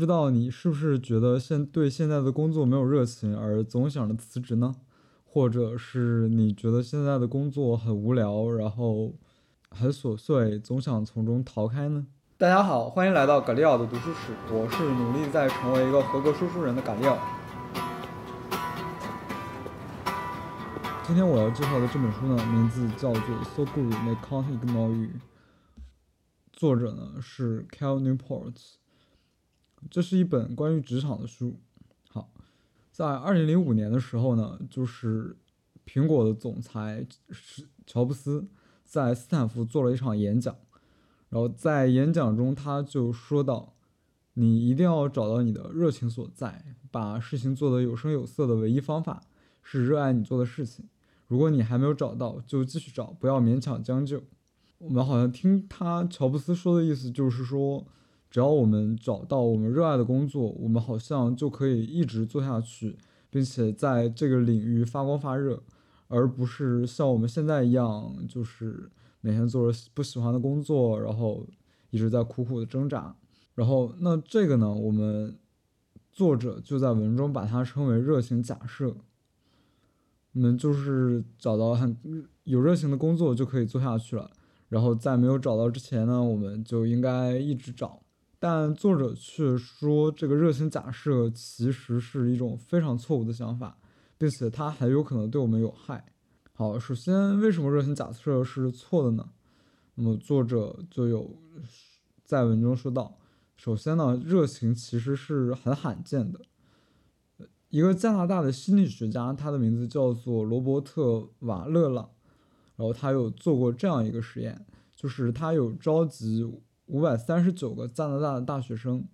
知道你是不是觉得现对现在的工作没有热情而总想着辞职呢？或者是你觉得现在的工作很无聊，然后很琐碎，总想从中逃开呢？大家好，欢迎来到葛利奥的读书室，我是努力在成为一个合格说书人的葛利奥。今天我要介绍的这本书呢，名字叫做《So Good They Can't Ignore You》，作者呢是 Cal Newport。这是一本关于职场的书。好，在二零零五年的时候呢，就是苹果的总裁是乔布斯在斯坦福做了一场演讲，然后在演讲中他就说到：“你一定要找到你的热情所在，把事情做得有声有色的唯一方法是热爱你做的事情。如果你还没有找到，就继续找，不要勉强将就。”我们好像听他乔布斯说的意思就是说。只要我们找到我们热爱的工作，我们好像就可以一直做下去，并且在这个领域发光发热，而不是像我们现在一样，就是每天做着不喜欢的工作，然后一直在苦苦的挣扎。然后，那这个呢，我们作者就在文中把它称为热情假设。我们就是找到很有热情的工作就可以做下去了，然后在没有找到之前呢，我们就应该一直找。但作者却说，这个热情假设其实是一种非常错误的想法，并且它很有可能对我们有害。好，首先，为什么热情假设是错的呢？那么作者就有在文中说到，首先呢，热情其实是很罕见的。一个加拿大的心理学家，他的名字叫做罗伯特·瓦勒朗，然后他有做过这样一个实验，就是他有召集。五百三十九个加拿大的大学生，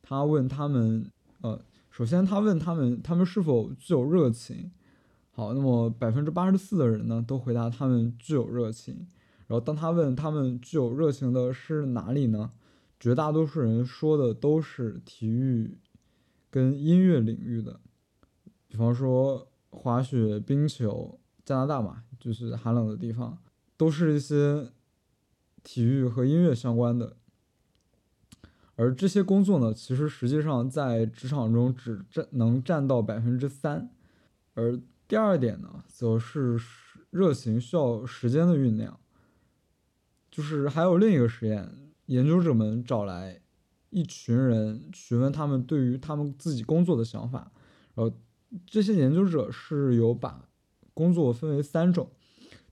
他问他们，呃，首先他问他们，他们是否具有热情。好，那么百分之八十四的人呢，都回答他们具有热情。然后当他问他们具有热情的是哪里呢？绝大多数人说的都是体育跟音乐领域的，比方说滑雪、冰球，加拿大嘛，就是寒冷的地方，都是一些体育和音乐相关的。而这些工作呢，其实实际上在职场中只占能占到百分之三。而第二点呢，则是热情需要时间的酝酿。就是还有另一个实验，研究者们找来一群人，询问他们对于他们自己工作的想法。然后这些研究者是有把工作分为三种，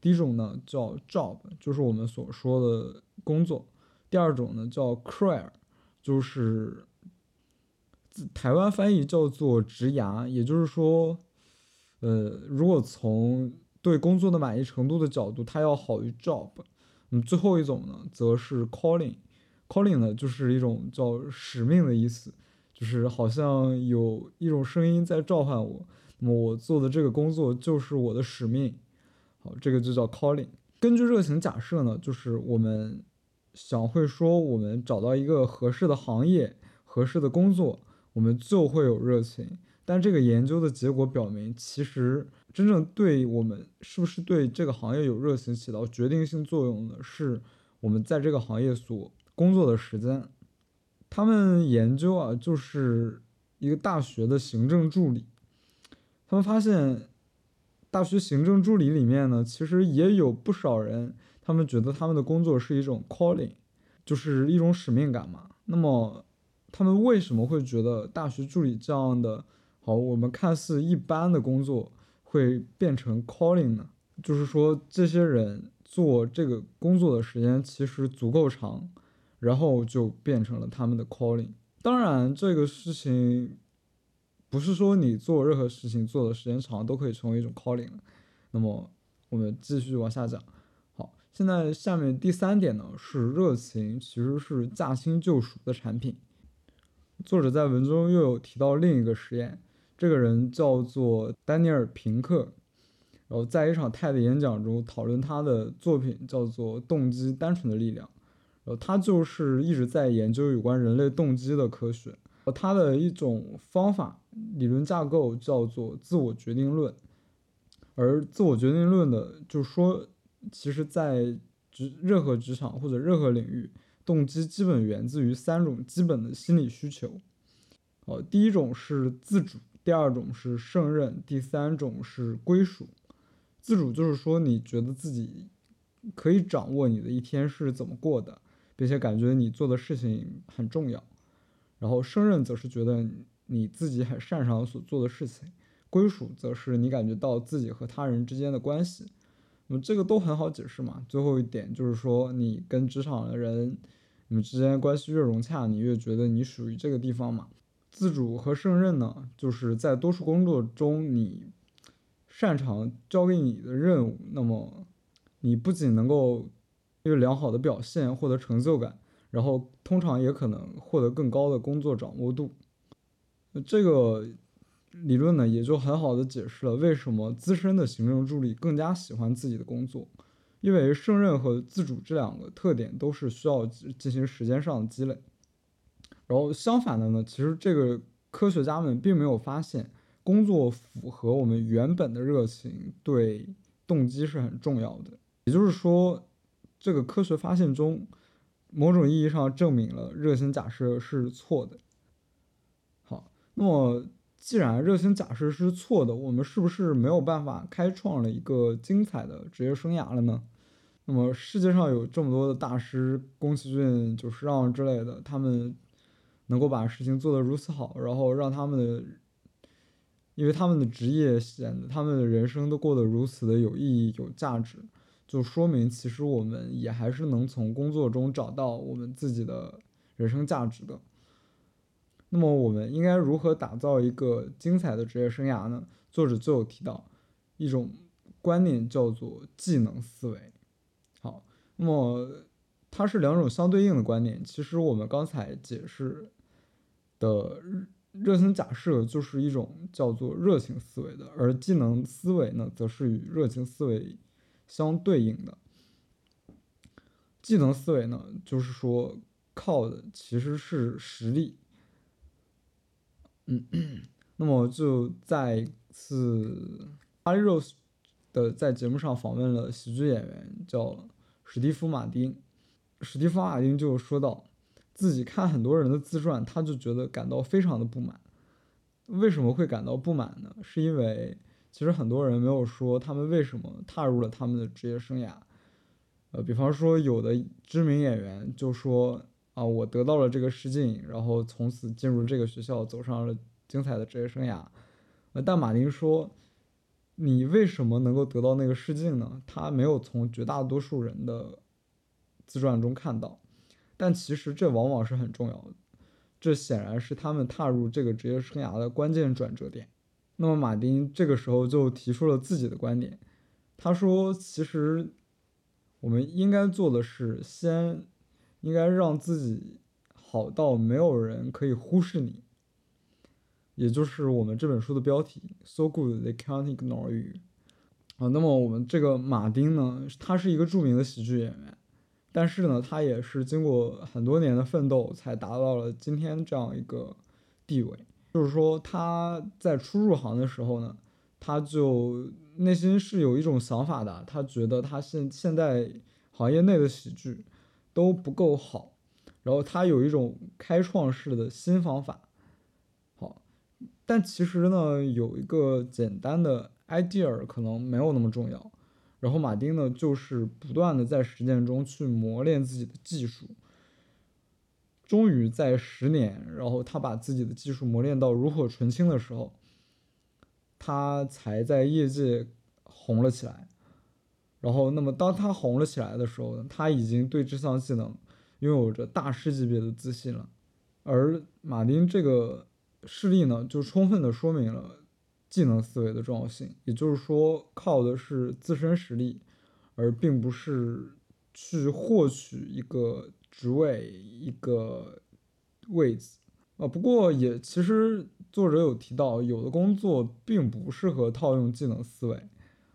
第一种呢叫 job，就是我们所说的工作；第二种呢叫 career。就是台湾翻译叫做职涯，也就是说，呃，如果从对工作的满意程度的角度，它要好于 job。嗯，最后一种呢，则是 calling，calling 呢就是一种叫使命的意思，就是好像有一种声音在召唤我，那么我做的这个工作就是我的使命。好，这个就叫 calling。根据热情假设呢，就是我们。想会说，我们找到一个合适的行业、合适的工作，我们就会有热情。但这个研究的结果表明，其实真正对我们是不是对这个行业有热情起到决定性作用的，是我们在这个行业所工作的时间。他们研究啊，就是一个大学的行政助理，他们发现，大学行政助理里面呢，其实也有不少人。他们觉得他们的工作是一种 calling，就是一种使命感嘛。那么，他们为什么会觉得大学助理这样的好，我们看似一般的工作会变成 calling 呢？就是说，这些人做这个工作的时间其实足够长，然后就变成了他们的 calling。当然，这个事情不是说你做任何事情做的时间长都可以成为一种 calling。那么，我们继续往下讲。现在下面第三点呢是热情其实是驾轻就熟的产品。作者在文中又有提到另一个实验，这个人叫做丹尼尔平克，然后在一场 TED 演讲中讨论他的作品叫做动机单纯的力量，然后他就是一直在研究有关人类动机的科学，他的一种方法理论架构叫做自我决定论，而自我决定论的就说。其实，在职任何职场或者任何领域，动机基本源自于三种基本的心理需求。哦，第一种是自主，第二种是胜任，第三种是归属。自主就是说你觉得自己可以掌握你的一天是怎么过的，并且感觉你做的事情很重要。然后胜任则是觉得你自己很擅长所做的事情，归属则是你感觉到自己和他人之间的关系。那么这个都很好解释嘛。最后一点就是说，你跟职场的人，你们之间关系越融洽，你越觉得你属于这个地方嘛。自主和胜任呢，就是在多数工作中，你擅长交给你的任务，那么你不仅能够因为良好的表现获得成就感，然后通常也可能获得更高的工作掌握度。这个理论呢，也就很好的解释了为什么资深的行政助理更加喜欢自己的工作，因为胜任和自主这两个特点都是需要进行时间上的积累。然后相反的呢，其实这个科学家们并没有发现工作符合我们原本的热情对动机是很重要的。也就是说，这个科学发现中某种意义上证明了热情假设是错的。好，那么既然热情假设是错的，我们是不是没有办法开创了一个精彩的职业生涯了呢？那么世界上有这么多的大师，宫崎骏、久石让之类的，他们。能够把事情做得如此好，然后让他们的，因为他们的职业显得他们的人生都过得如此的有意义、有价值，就说明其实我们也还是能从工作中找到我们自己的人生价值的。那么我们应该如何打造一个精彩的职业生涯呢？作者就有提到一种观念叫做技能思维。好，那么它是两种相对应的观念。其实我们刚才解释。的热情假设就是一种叫做热情思维的，而技能思维呢，则是与热情思维相对应的。技能思维呢，就是说靠的其实是实力。嗯，那么就再次，哈利·罗斯的在节目上访问了喜剧演员叫史蒂夫·马丁，史蒂夫·马丁就说到。自己看很多人的自传，他就觉得感到非常的不满。为什么会感到不满呢？是因为其实很多人没有说他们为什么踏入了他们的职业生涯。呃，比方说有的知名演员就说啊，我得到了这个试镜，然后从此进入这个学校，走上了精彩的职业生涯。呃，但马丁说，你为什么能够得到那个试镜呢？他没有从绝大多数人的自传中看到。但其实这往往是很重要的，这显然是他们踏入这个职业生涯的关键转折点。那么马丁这个时候就提出了自己的观点，他说：“其实我们应该做的是，先应该让自己好到没有人可以忽视你，也就是我们这本书的标题 ‘So good they can't ignore you’。啊，那么我们这个马丁呢，他是一个著名的喜剧演员。”但是呢，他也是经过很多年的奋斗，才达到了今天这样一个地位。就是说，他在初入行的时候呢，他就内心是有一种想法的，他觉得他现现在行业内的喜剧都不够好，然后他有一种开创式的新方法。好，但其实呢，有一个简单的 idea 可能没有那么重要。然后马丁呢，就是不断的在实践中去磨练自己的技术，终于在十年，然后他把自己的技术磨练到炉火纯青的时候，他才在业界红了起来。然后，那么当他红了起来的时候呢，他已经对这项技能拥有着大师级别的自信了。而马丁这个事例呢，就充分的说明了。技能思维的重要性，也就是说，靠的是自身实力，而并不是去获取一个职位、一个位置啊。不过，也其实作者有提到，有的工作并不适合套用技能思维，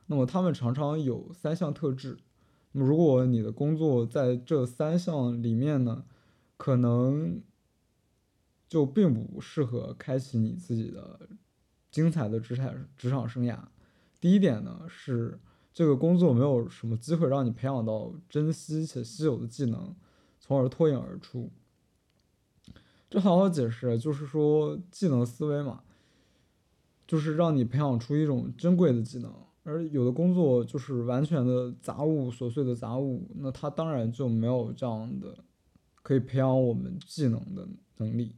那么他们常常有三项特质。那么，如果你的工作在这三项里面呢，可能就并不适合开启你自己的。精彩的职场职场生涯，第一点呢是这个工作没有什么机会让你培养到珍惜且稀有的技能，从而脱颖而出。这好好解释，就是说技能思维嘛，就是让你培养出一种珍贵的技能。而有的工作就是完全的杂物、琐碎的杂物，那它当然就没有这样的可以培养我们技能的能力。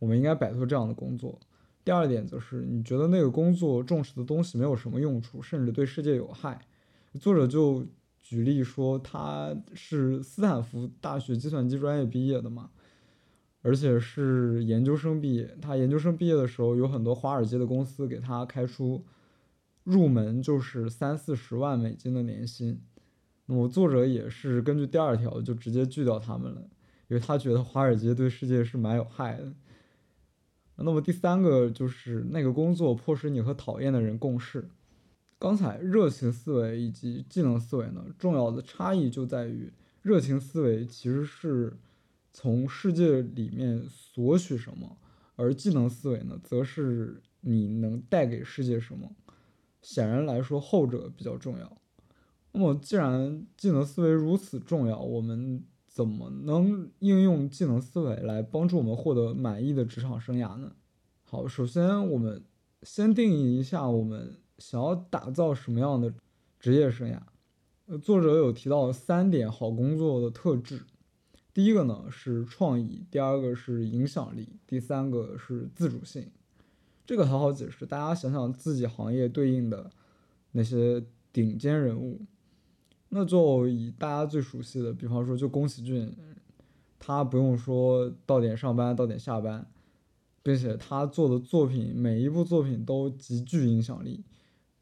我们应该摆脱这样的工作。第二点则是，你觉得那个工作重视的东西没有什么用处，甚至对世界有害。作者就举例说，他是斯坦福大学计算机专业毕业的嘛，而且是研究生毕业。他研究生毕业的时候，有很多华尔街的公司给他开出。入门就是三四十万美金的年薪，那么作者也是根据第二条就直接拒掉他们了，因为他觉得华尔街对世界是蛮有害的。那么第三个就是那个工作迫使你和讨厌的人共事。刚才热情思维以及技能思维呢，重要的差异就在于热情思维其实是从世界里面索取什么，而技能思维呢，则是你能带给世界什么。显然来说，后者比较重要。那么，既然技能思维如此重要，我们怎么能应用技能思维来帮助我们获得满意的职场生涯呢？好，首先我们先定义一下我们想要打造什么样的职业生涯。呃，作者有提到三点好工作的特质，第一个呢是创意，第二个是影响力，第三个是自主性。这个很好解释，大家想想自己行业对应的那些顶尖人物，那就以大家最熟悉的，比方说就宫崎骏，他不用说到点上班到点下班，并且他做的作品每一部作品都极具影响力，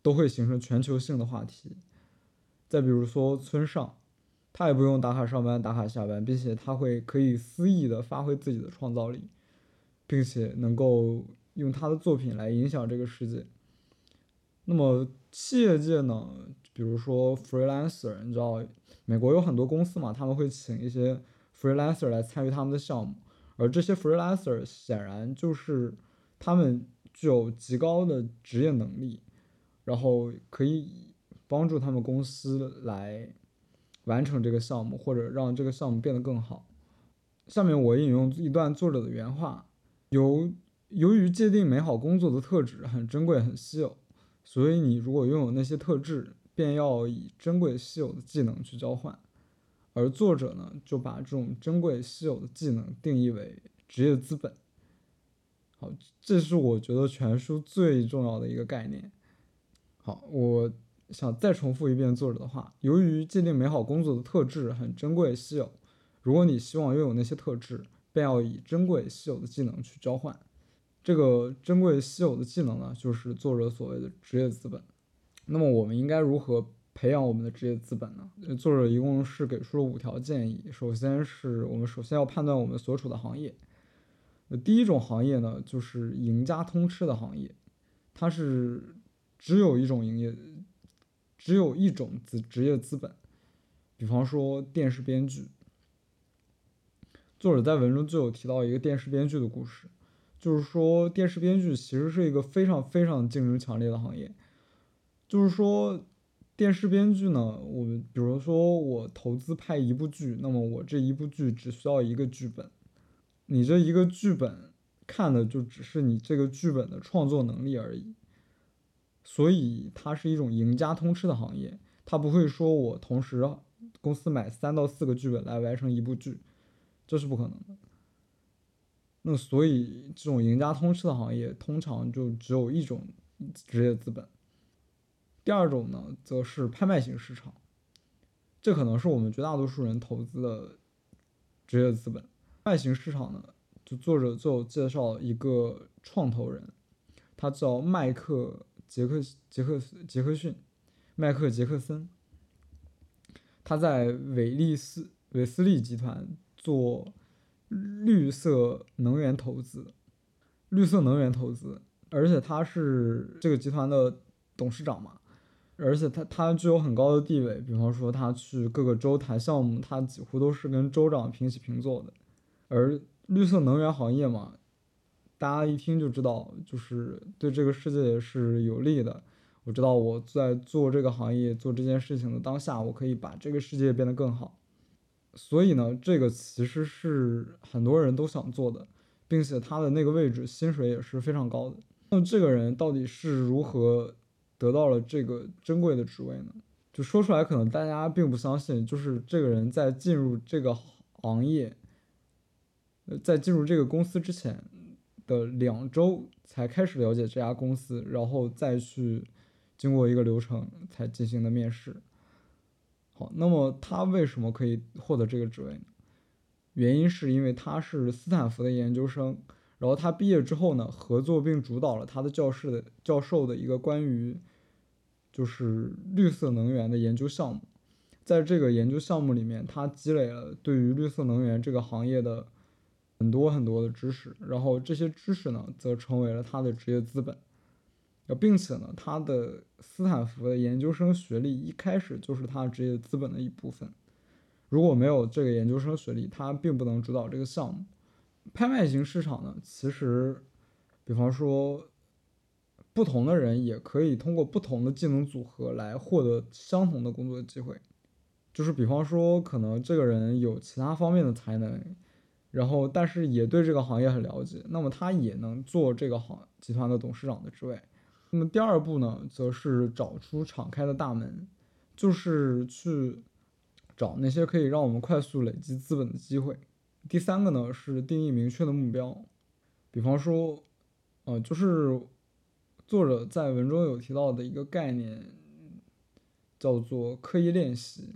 都会形成全球性的话题。再比如说村上，他也不用打卡上班打卡下班，并且他会可以肆意的发挥自己的创造力，并且能够。用他的作品来影响这个世界。那么企业界呢？比如说 freelancer，你知道美国有很多公司嘛，他们会请一些 freelancer 来参与他们的项目，而这些 freelancer 显然就是他们具有极高的职业能力，然后可以帮助他们公司来完成这个项目，或者让这个项目变得更好。下面我引用一段作者的原话，由。由于界定美好工作的特质很珍贵、很稀有，所以你如果拥有那些特质，便要以珍贵稀有的技能去交换。而作者呢，就把这种珍贵稀有的技能定义为职业资本。好，这是我觉得全书最重要的一个概念。好，我想再重复一遍作者的话：由于界定美好工作的特质很珍贵、稀有，如果你希望拥有那些特质，便要以珍贵稀有的技能去交换。这个珍贵稀有的技能呢，就是作者所谓的职业资本。那么我们应该如何培养我们的职业资本呢？作者一共是给出了五条建议。首先是我们首先要判断我们所处的行业。第一种行业呢，就是赢家通吃的行业，它是只有一种营业，只有一种职职业资本。比方说电视编剧，作者在文中就有提到一个电视编剧的故事。就是说，电视编剧其实是一个非常非常竞争强烈的行业。就是说，电视编剧呢，我们比如说我投资拍一部剧，那么我这一部剧只需要一个剧本，你这一个剧本看的就只是你这个剧本的创作能力而已。所以它是一种赢家通吃的行业，它不会说我同时公司买三到四个剧本来完成一部剧，这是不可能的。那所以，这种赢家通吃的行业通常就只有一种职业资本。第二种呢，则是拍卖型市场，这可能是我们绝大多数人投资的职业资本。拍卖型市场呢，就作者就介绍一个创投人，他叫麦克杰克杰克杰克逊，麦克杰克森，他在韦利斯韦斯利集团做。绿色能源投资，绿色能源投资，而且他是这个集团的董事长嘛，而且他他具有很高的地位，比方说他去各个州谈项目，他几乎都是跟州长平起平坐的。而绿色能源行业嘛，大家一听就知道，就是对这个世界是有利的。我知道我在做这个行业做这件事情的当下，我可以把这个世界变得更好。所以呢，这个其实是很多人都想做的，并且他的那个位置薪水也是非常高的。那这个人到底是如何得到了这个珍贵的职位呢？就说出来可能大家并不相信，就是这个人在进入这个行业，在进入这个公司之前的两周才开始了解这家公司，然后再去经过一个流程才进行的面试。那么他为什么可以获得这个职位呢？原因是因为他是斯坦福的研究生，然后他毕业之后呢，合作并主导了他的教室的教授的一个关于就是绿色能源的研究项目。在这个研究项目里面，他积累了对于绿色能源这个行业的很多很多的知识，然后这些知识呢，则成为了他的职业资本。并且呢，他的斯坦福的研究生学历一开始就是他职业资本的一部分。如果没有这个研究生学历，他并不能主导这个项目。拍卖型市场呢，其实，比方说，不同的人也可以通过不同的技能组合来获得相同的工作机会。就是比方说，可能这个人有其他方面的才能，然后但是也对这个行业很了解，那么他也能做这个行集团的董事长的职位。那么第二步呢，则是找出敞开的大门，就是去找那些可以让我们快速累积资本的机会。第三个呢，是定义明确的目标，比方说，呃，就是作者在文中有提到的一个概念，叫做刻意练习。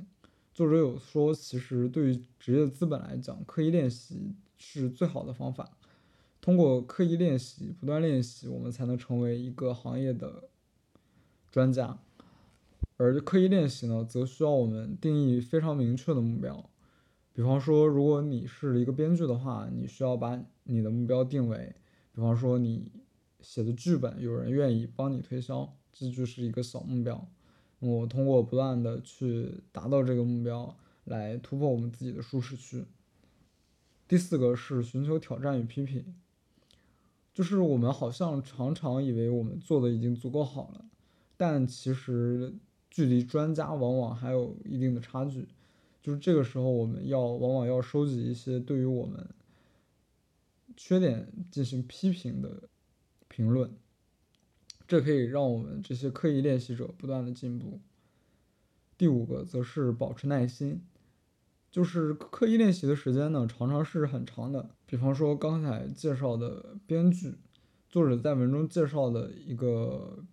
作者有说，其实对于职业资本来讲，刻意练习是最好的方法。通过刻意练习、不断练习，我们才能成为一个行业的专家。而刻意练习呢，则需要我们定义非常明确的目标。比方说，如果你是一个编剧的话，你需要把你的目标定为，比方说你写的剧本有人愿意帮你推销，这就是一个小目标。我通过不断的去达到这个目标，来突破我们自己的舒适区。第四个是寻求挑战与批评。就是我们好像常常以为我们做的已经足够好了，但其实距离专家往往还有一定的差距。就是这个时候，我们要往往要收集一些对于我们缺点进行批评的评论，这可以让我们这些刻意练习者不断的进步。第五个则是保持耐心。就是刻意练习的时间呢，常常是很长的。比方说刚才介绍的编剧，作者在文中介绍的一个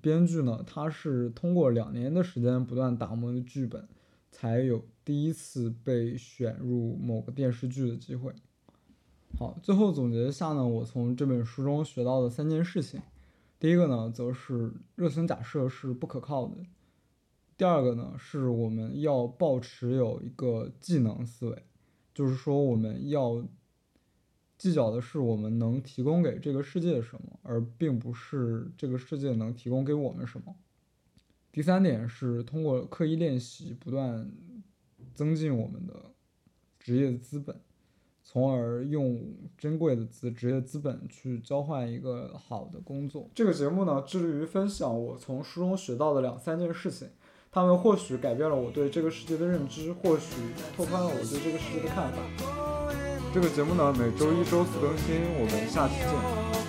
编剧呢，他是通过两年的时间不断打磨的剧本，才有第一次被选入某个电视剧的机会。好，最后总结一下呢，我从这本书中学到的三件事情。第一个呢，则是热情假设是不可靠的。第二个呢，是我们要保持有一个技能思维，就是说我们要计较的是我们能提供给这个世界什么，而并不是这个世界能提供给我们什么。第三点是通过刻意练习，不断增进我们的职业资本，从而用珍贵的资职业资本去交换一个好的工作。这个节目呢，致力于分享我从书中学到的两三件事情。他们或许改变了我对这个世界的认知，或许拓宽了我对这个世界的看法。这个节目呢，每周一、周四更新，我们下期见。